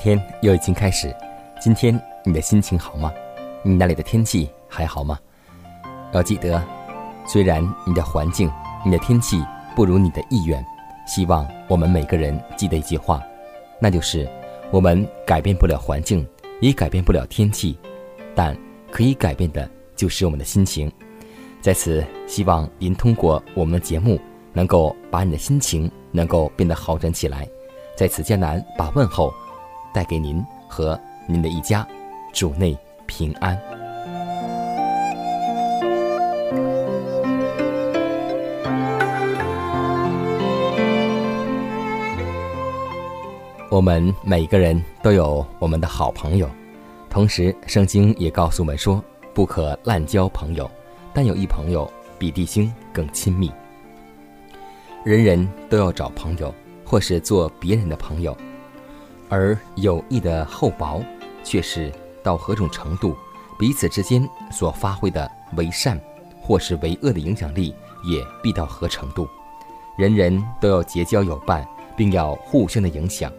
天又已经开始，今天你的心情好吗？你那里的天气还好吗？要记得，虽然你的环境、你的天气不如你的意愿，希望我们每个人记得一句话，那就是我们改变不了环境，也改变不了天气，但可以改变的就是我们的心情。在此，希望您通过我们的节目，能够把你的心情能够变得好转起来。在此艰难，把问候。带给您和您的一家，主内平安。我们每个人都有我们的好朋友，同时圣经也告诉我们说，不可滥交朋友，但有一朋友比弟兄更亲密。人人都要找朋友，或是做别人的朋友。而友谊的厚薄，却是到何种程度，彼此之间所发挥的为善或是为恶的影响力，也必到何程度。人人都要结交友伴，并要互相的影响。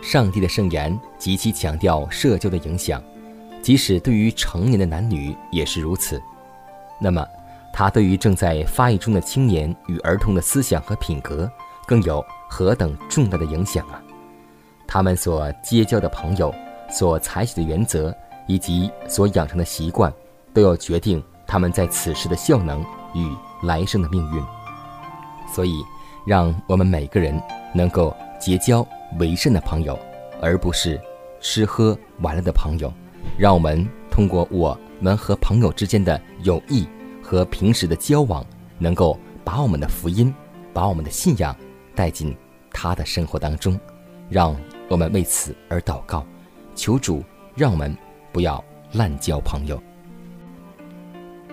上帝的圣言极其强调社交的影响，即使对于成年的男女也是如此。那么，他对于正在发育中的青年与儿童的思想和品格，更有何等重大的影响啊！他们所结交的朋友，所采取的原则，以及所养成的习惯，都要决定他们在此时的效能与来生的命运。所以，让我们每个人能够结交为善的朋友，而不是吃喝玩乐的朋友。让我们通过我们和朋友之间的友谊和平时的交往，能够把我们的福音，把我们的信仰带进他的生活当中，让。我们为此而祷告，求主让我们不要滥交朋友。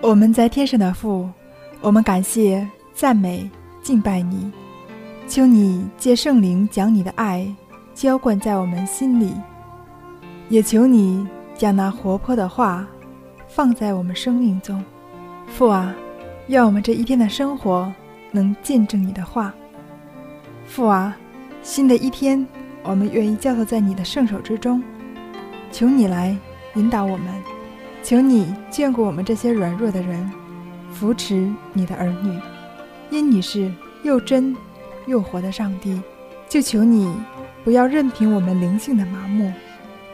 我们在天上的父，我们感谢、赞美、敬拜你，求你借圣灵将你的爱浇灌在我们心里，也求你将那活泼的话放在我们生命中。父啊，愿我们这一天的生活能见证你的话。父啊，新的一天。我们愿意交托在你的圣手之中，求你来引导我们，求你眷顾我们这些软弱的人，扶持你的儿女，因你是又真又活的上帝，就求你不要任凭我们灵性的麻木，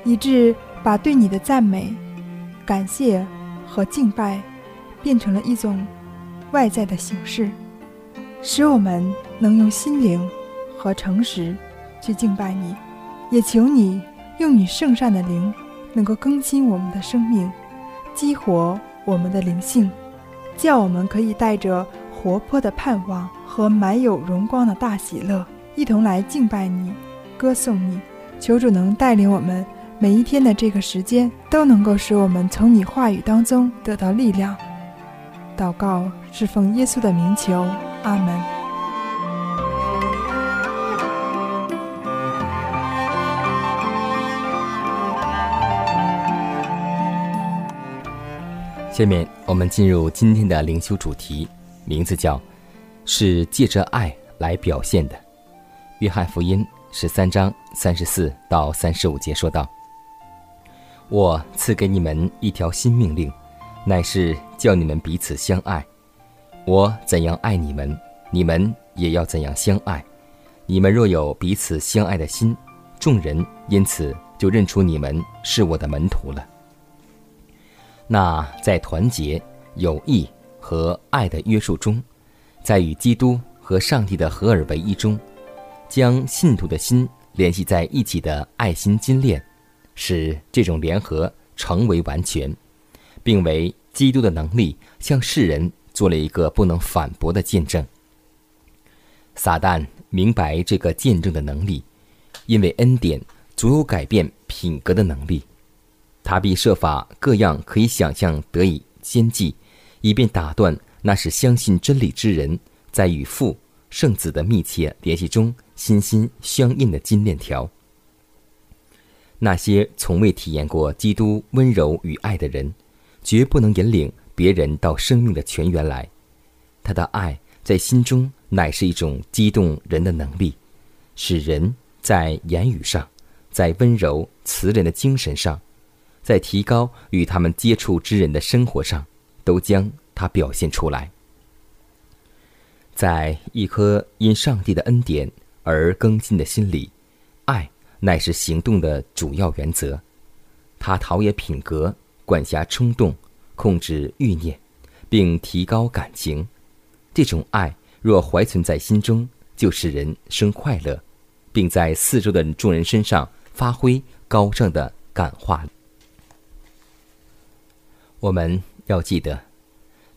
以致把对你的赞美、感谢和敬拜变成了一种外在的形式，使我们能用心灵和诚实。去敬拜你，也求你用你圣善的灵，能够更新我们的生命，激活我们的灵性，叫我们可以带着活泼的盼望和满有荣光的大喜乐，一同来敬拜你，歌颂你。求主能带领我们每一天的这个时间，都能够使我们从你话语当中得到力量。祷告是奉耶稣的名求，阿门。下面我们进入今天的灵修主题，名字叫“是借着爱来表现的”。约翰福音十三章三十四到三十五节说道：“我赐给你们一条新命令，乃是叫你们彼此相爱。我怎样爱你们，你们也要怎样相爱。你们若有彼此相爱的心，众人因此就认出你们是我的门徒了。那在团结、友谊和爱的约束中，在与基督和上帝的合而为一中。”将信徒的心联系在一起的爱心金链，使这种联合成为完全，并为基督的能力向世人做了一个不能反驳的见证。撒旦明白这个见证的能力，因为恩典足有改变品格的能力，他必设法各样可以想象得以先计，以便打断那是相信真理之人在与父圣子的密切联系中。心心相印的金链条。那些从未体验过基督温柔与爱的人，绝不能引领别人到生命的泉源来。他的爱在心中乃是一种激动人的能力，使人在言语上，在温柔慈人的精神上，在提高与他们接触之人的生活上，都将它表现出来。在一颗因上帝的恩典。而更新的心里，爱乃是行动的主要原则。它陶冶品格，管辖冲动，控制欲念，并提高感情。这种爱若怀存在心中，就使人生快乐，并在四周的众人身上发挥高尚的感化力。我们要记得，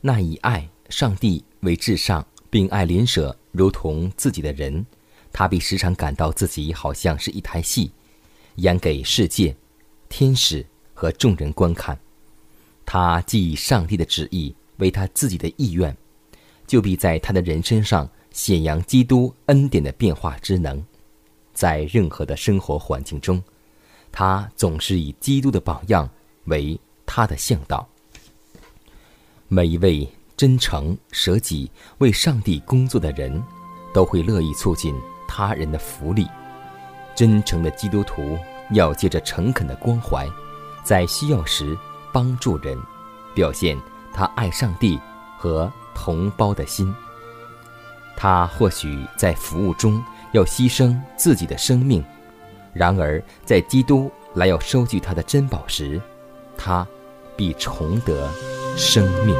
那以爱上帝为至上，并爱邻舍如同自己的人。他必时常感到自己好像是一台戏，演给世界、天使和众人观看。他既以上帝的旨意为他自己的意愿，就必在他的人身上显扬基督恩典的变化之能。在任何的生活环境中，他总是以基督的榜样为他的向导。每一位真诚舍己为上帝工作的人，都会乐意促进。他人的福利，真诚的基督徒要借着诚恳的关怀，在需要时帮助人，表现他爱上帝和同胞的心。他或许在服务中要牺牲自己的生命，然而在基督来要收据他的珍宝时，他必重得生命。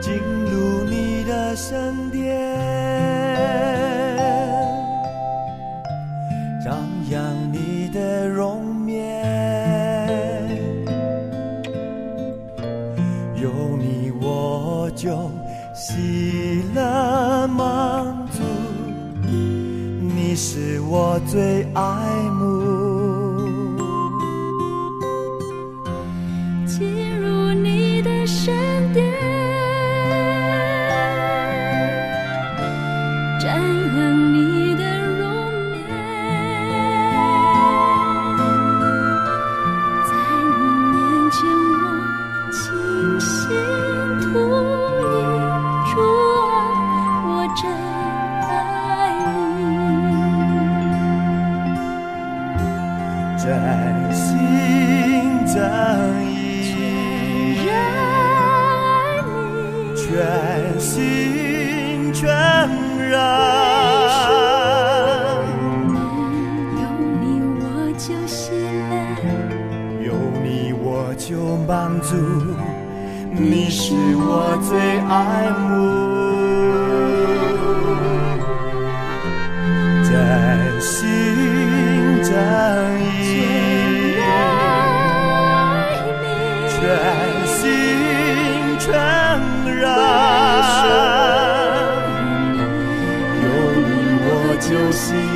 进入你的身边张扬你的容颜有你我就喜乐满足你是我最爱全心全意全心全然有你我就心安有你我就满足你是我最爱慕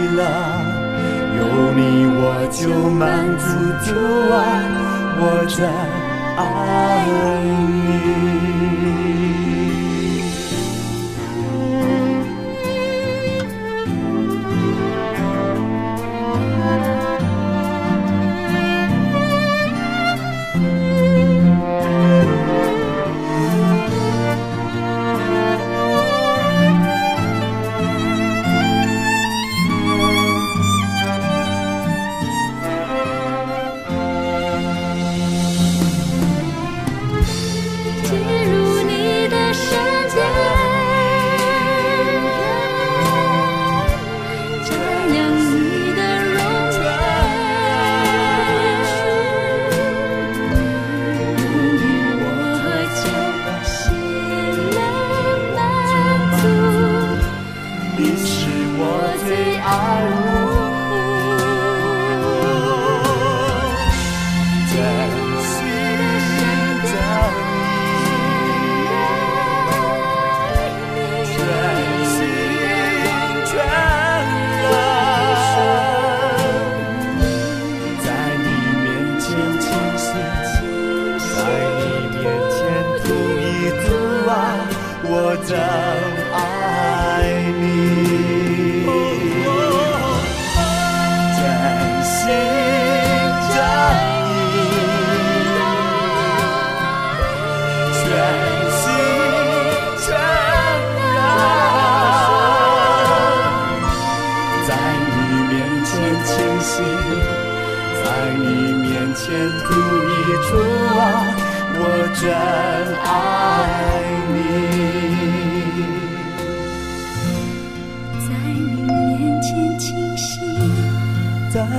了，有你我就满足了，我在爱你。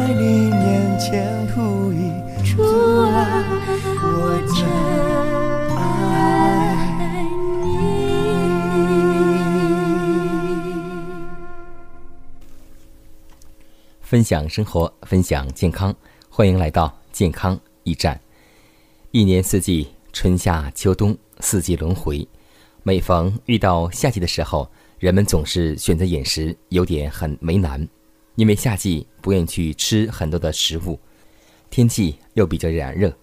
在你面前吐一主啊，我真爱你。分享生活，分享健康，欢迎来到健康驿站。一年四季，春夏秋冬，四季轮回。每逢遇到夏季的时候，人们总是选择饮食有点很为难，因为夏季不愿意去吃很多的食物，天气又比较炎热。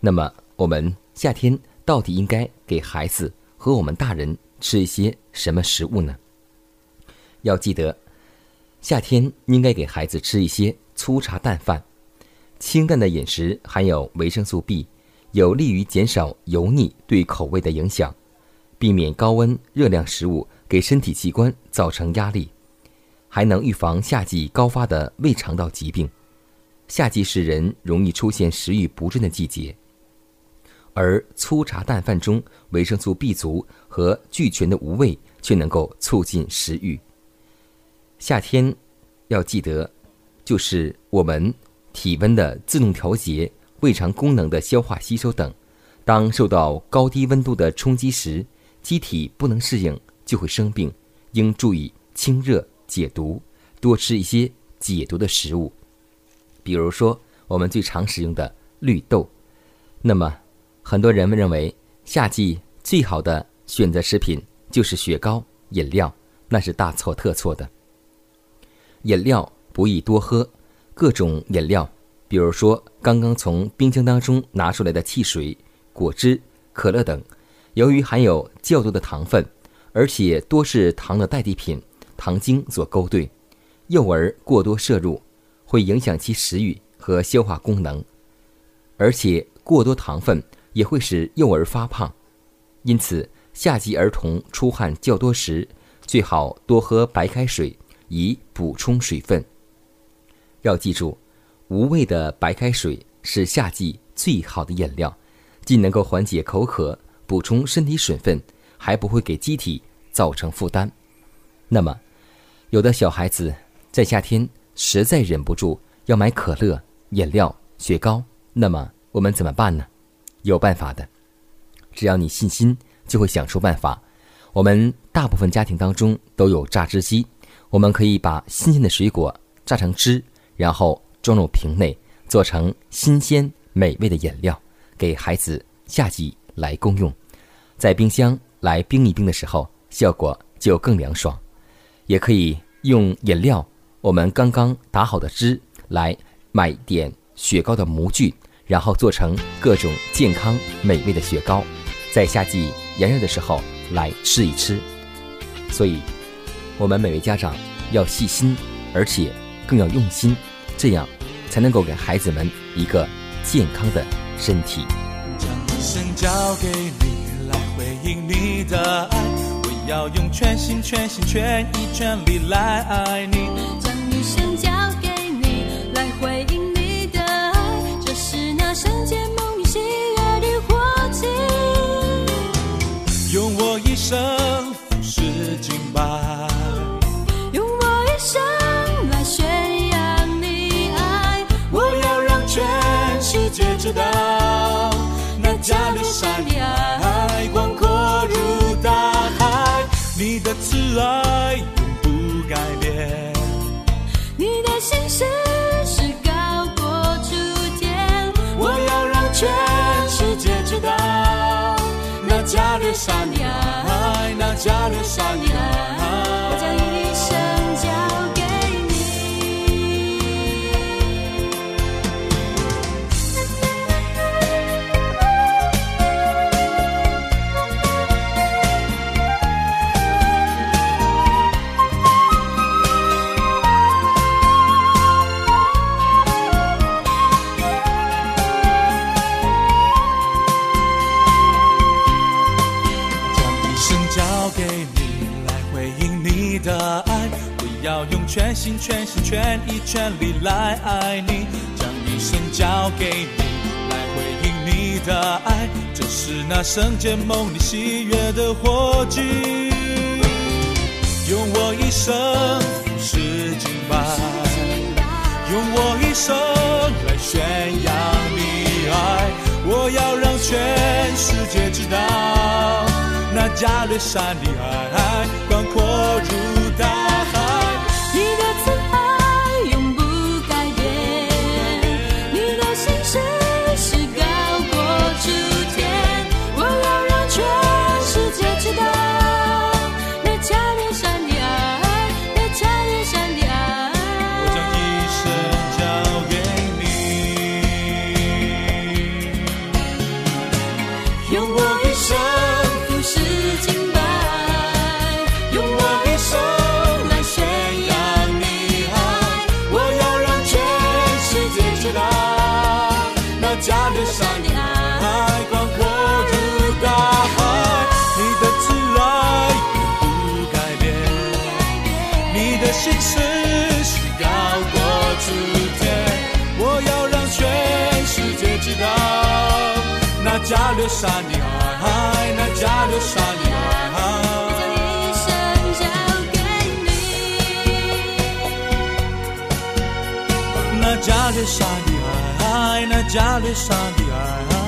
那么，我们夏天到底应该给孩子和我们大人吃一些什么食物呢？要记得，夏天应该给孩子吃一些粗茶淡饭，清淡的饮食含有维生素 B，有利于减少油腻对口味的影响，避免高温热量食物给身体器官造成压力，还能预防夏季高发的胃肠道疾病。夏季是人容易出现食欲不振的季节，而粗茶淡饭中维生素 B 族和俱全的无味却能够促进食欲。夏天要记得，就是我们体温的自动调节、胃肠功能的消化吸收等。当受到高低温度的冲击时，机体不能适应，就会生病。应注意清热解毒，多吃一些解毒的食物，比如说我们最常使用的绿豆。那么，很多人们认为夏季最好的选择食品就是雪糕、饮料，那是大错特错的。饮料不宜多喝，各种饮料，比如说刚刚从冰箱当中拿出来的汽水、果汁、可乐等，由于含有较多的糖分，而且多是糖的代替品，糖精所勾兑，幼儿过多摄入，会影响其食欲和消化功能，而且过多糖分也会使幼儿发胖，因此夏季儿童出汗较多时，最好多喝白开水。以补充水分。要记住，无味的白开水是夏季最好的饮料，既能够缓解口渴、补充身体水分，还不会给机体造成负担。那么，有的小孩子在夏天实在忍不住要买可乐、饮料、雪糕，那么我们怎么办呢？有办法的，只要你信心，就会想出办法。我们大部分家庭当中都有榨汁机。我们可以把新鲜的水果榨成汁，然后装入瓶内，做成新鲜美味的饮料，给孩子夏季来共用。在冰箱来冰一冰的时候，效果就更凉爽。也可以用饮料，我们刚刚打好的汁来买点雪糕的模具，然后做成各种健康美味的雪糕，在夏季炎热的时候来吃一吃。所以。我们每位家长要细心，而且更要用心，这样才能够给孩子们一个健康的身体。将一生交给你来回应你的爱，要用全心全心全意全力来爱你。的慈爱永不改变。你的心事是高过诸天。我要让全世界知道，那加略山的爱，那加略山的来爱你，将一生交给你，来回应你的爱，这是那圣洁梦里喜悦的火炬。用我一生是敬拜，用我一生来宣扬你爱，我要让全世界知道，那加略山的爱广阔如那加略山的爱，那加略山的爱。将一生交给你。那加略山的爱，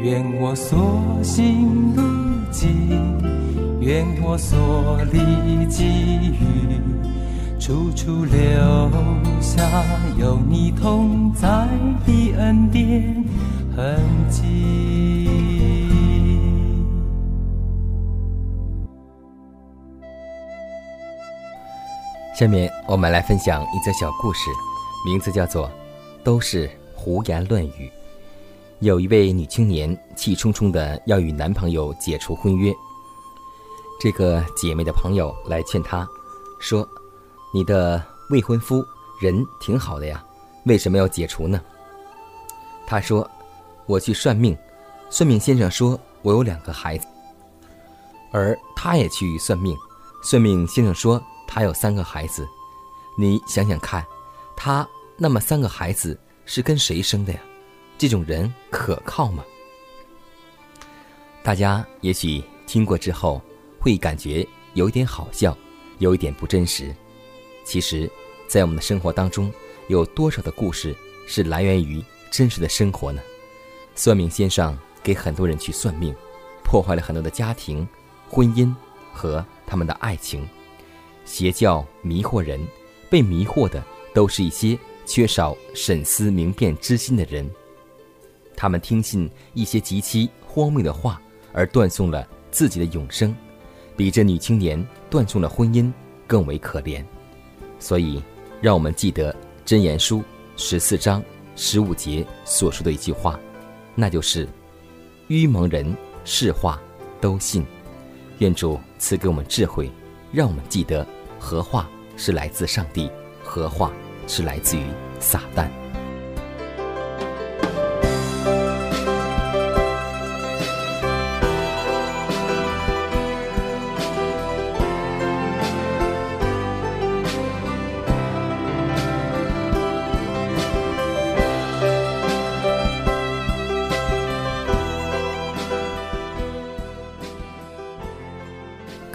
愿我所行路径，愿我所历际遇，处处留下有你同在的恩典痕迹。下面我们来分享一则小故事，名字叫做《都是胡言乱语》。有一位女青年气冲冲的要与男朋友解除婚约，这个姐妹的朋友来劝她，说：“你的未婚夫人挺好的呀，为什么要解除呢？”她说：“我去算命，算命先生说我有两个孩子，而他也去算命，算命先生说他有三个孩子。你想想看，他那么三个孩子是跟谁生的呀？这种人可靠吗？大家也许听过之后会感觉有一点好笑，有一点不真实。其实，在我们的生活当中，有多少的故事是来源于真实的生活呢？算命先生给很多人去算命，破坏了很多的家庭、婚姻和他们的爱情。邪教迷惑人，被迷惑的都是一些缺少审思明辨之心的人。他们听信一些极其荒谬的话，而断送了自己的永生，比这女青年断送了婚姻更为可怜。所以，让我们记得《真言书》十四章十五节所说的一句话，那就是：“愚蒙人是话都信。”愿主赐给我们智慧，让我们记得何话是来自上帝，何话是来自于撒旦。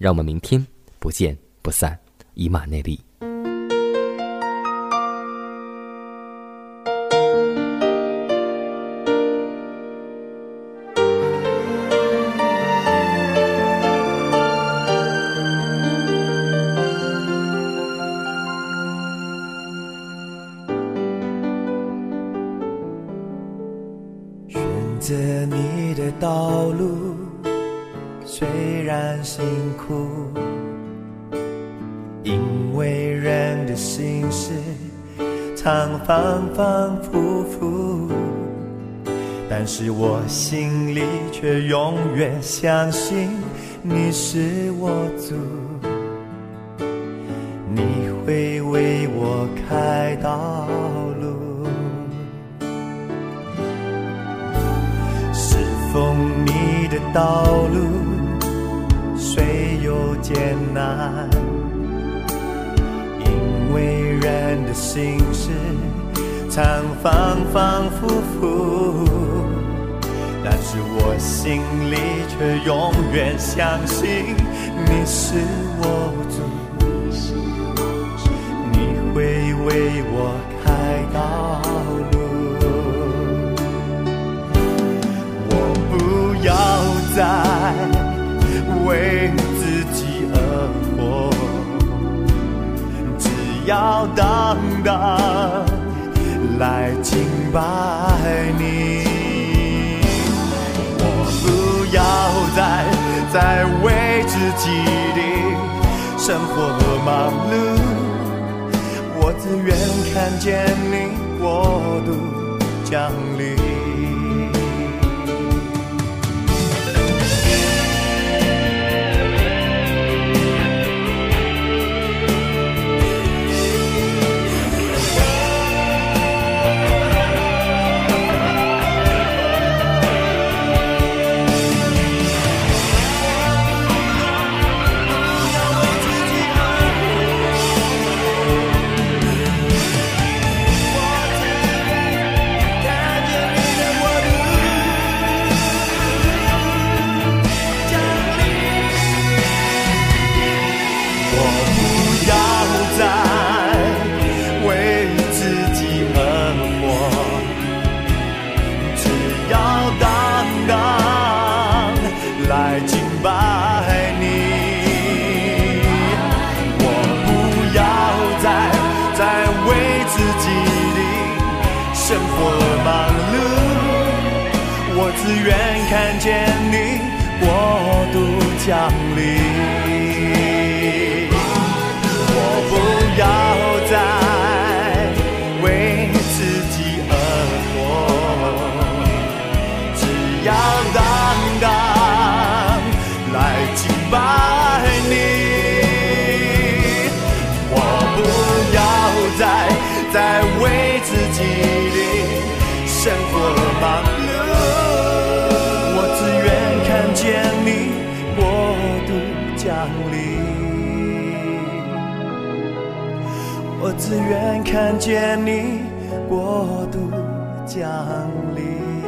让我们明天不见不散，以马内利。是我心里却永远相信你是我主，你会为我开道路。是奉你的道路，虽有艰难，因为人的心事常反反复复，但是我心里却永远相信你是我主，你会为我开道路。我不要再为自己而活，只要单单来敬拜你。要再再为自己的生活忙碌，我自愿看见你过度降临。来敬拜你。我不要再再为自己的生活忙碌，我只愿看见只愿看见你过度降临。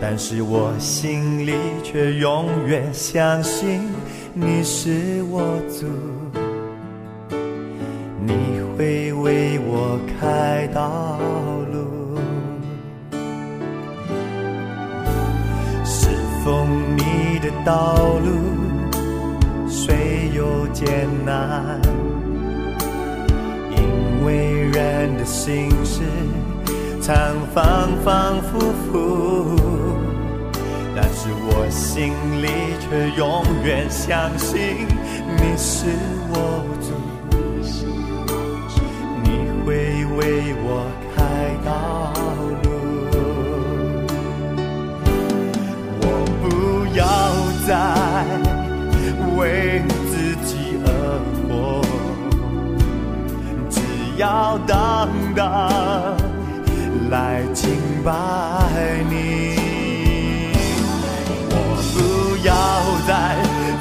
但是我心里却永远相信你是我主，你会为我开道路。是奉你的道路，虽有艰难，因为人的心事常反反复复，但是我心里却永远相信你是我主，你会为我开道路。我不要再为自己而活，只要当当来敬拜你。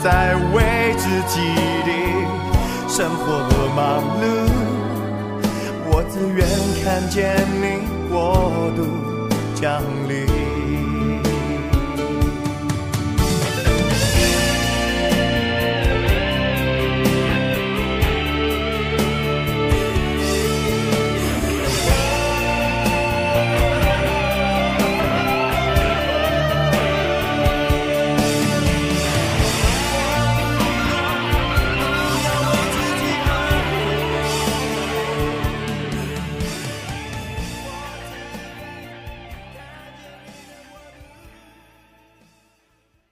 在为自己的生活而忙碌，我自愿看见你过度降临。